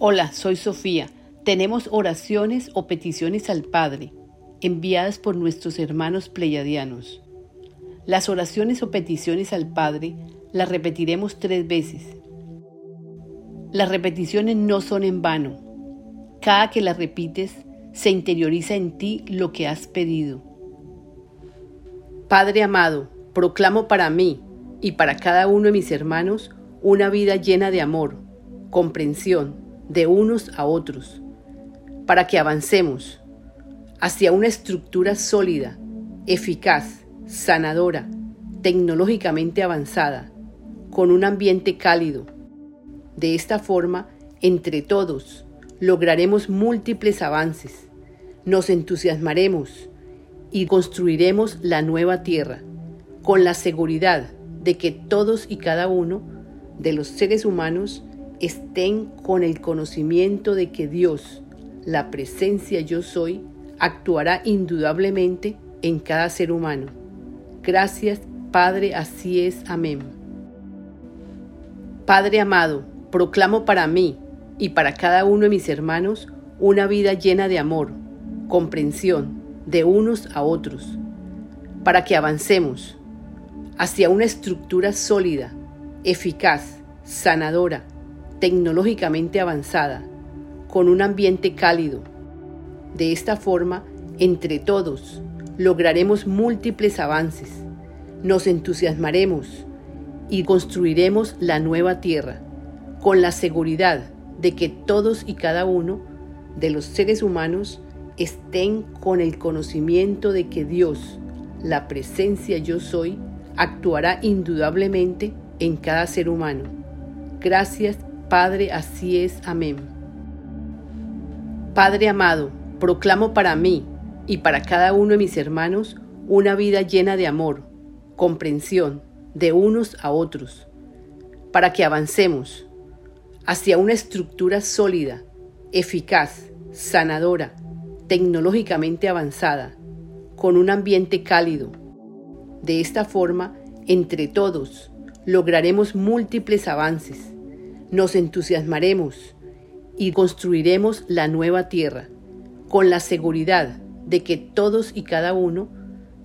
Hola, soy Sofía. Tenemos oraciones o peticiones al Padre, enviadas por nuestros hermanos pleyadianos. Las oraciones o peticiones al Padre las repetiremos tres veces. Las repeticiones no son en vano. Cada que las repites, se interioriza en ti lo que has pedido. Padre amado, proclamo para mí y para cada uno de mis hermanos una vida llena de amor, comprensión, de unos a otros, para que avancemos hacia una estructura sólida, eficaz, sanadora, tecnológicamente avanzada, con un ambiente cálido. De esta forma, entre todos, lograremos múltiples avances, nos entusiasmaremos y construiremos la nueva tierra, con la seguridad de que todos y cada uno de los seres humanos estén con el conocimiento de que Dios, la presencia yo soy, actuará indudablemente en cada ser humano. Gracias, Padre, así es. Amén. Padre amado, proclamo para mí y para cada uno de mis hermanos una vida llena de amor, comprensión de unos a otros, para que avancemos hacia una estructura sólida, eficaz, sanadora, tecnológicamente avanzada, con un ambiente cálido. De esta forma, entre todos, lograremos múltiples avances, nos entusiasmaremos y construiremos la nueva tierra, con la seguridad de que todos y cada uno de los seres humanos estén con el conocimiento de que Dios, la presencia yo soy, actuará indudablemente en cada ser humano. Gracias Padre, así es. Amén. Padre amado, proclamo para mí y para cada uno de mis hermanos una vida llena de amor, comprensión de unos a otros, para que avancemos hacia una estructura sólida, eficaz, sanadora, tecnológicamente avanzada, con un ambiente cálido. De esta forma, entre todos, lograremos múltiples avances nos entusiasmaremos y construiremos la nueva tierra, con la seguridad de que todos y cada uno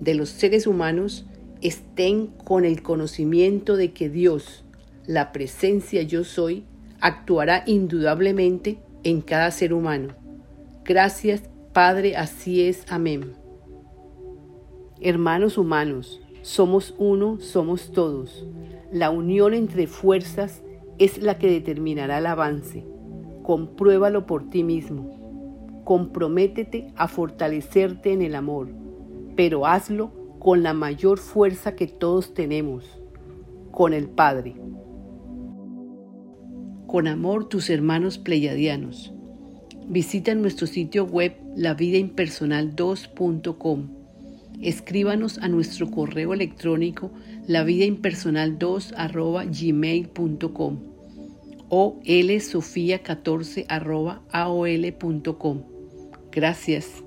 de los seres humanos estén con el conocimiento de que Dios, la presencia yo soy, actuará indudablemente en cada ser humano. Gracias, Padre, así es. Amén. Hermanos humanos, somos uno, somos todos. La unión entre fuerzas es la que determinará el avance. Compruébalo por ti mismo. Comprométete a fortalecerte en el amor, pero hazlo con la mayor fuerza que todos tenemos, con el Padre. Con amor tus hermanos pleyadianos. Visita nuestro sitio web lavidaimpersonal2.com. Escríbanos a nuestro correo electrónico lavidaimpersonal2 gmail.com o lsofia14 aol.com. Gracias.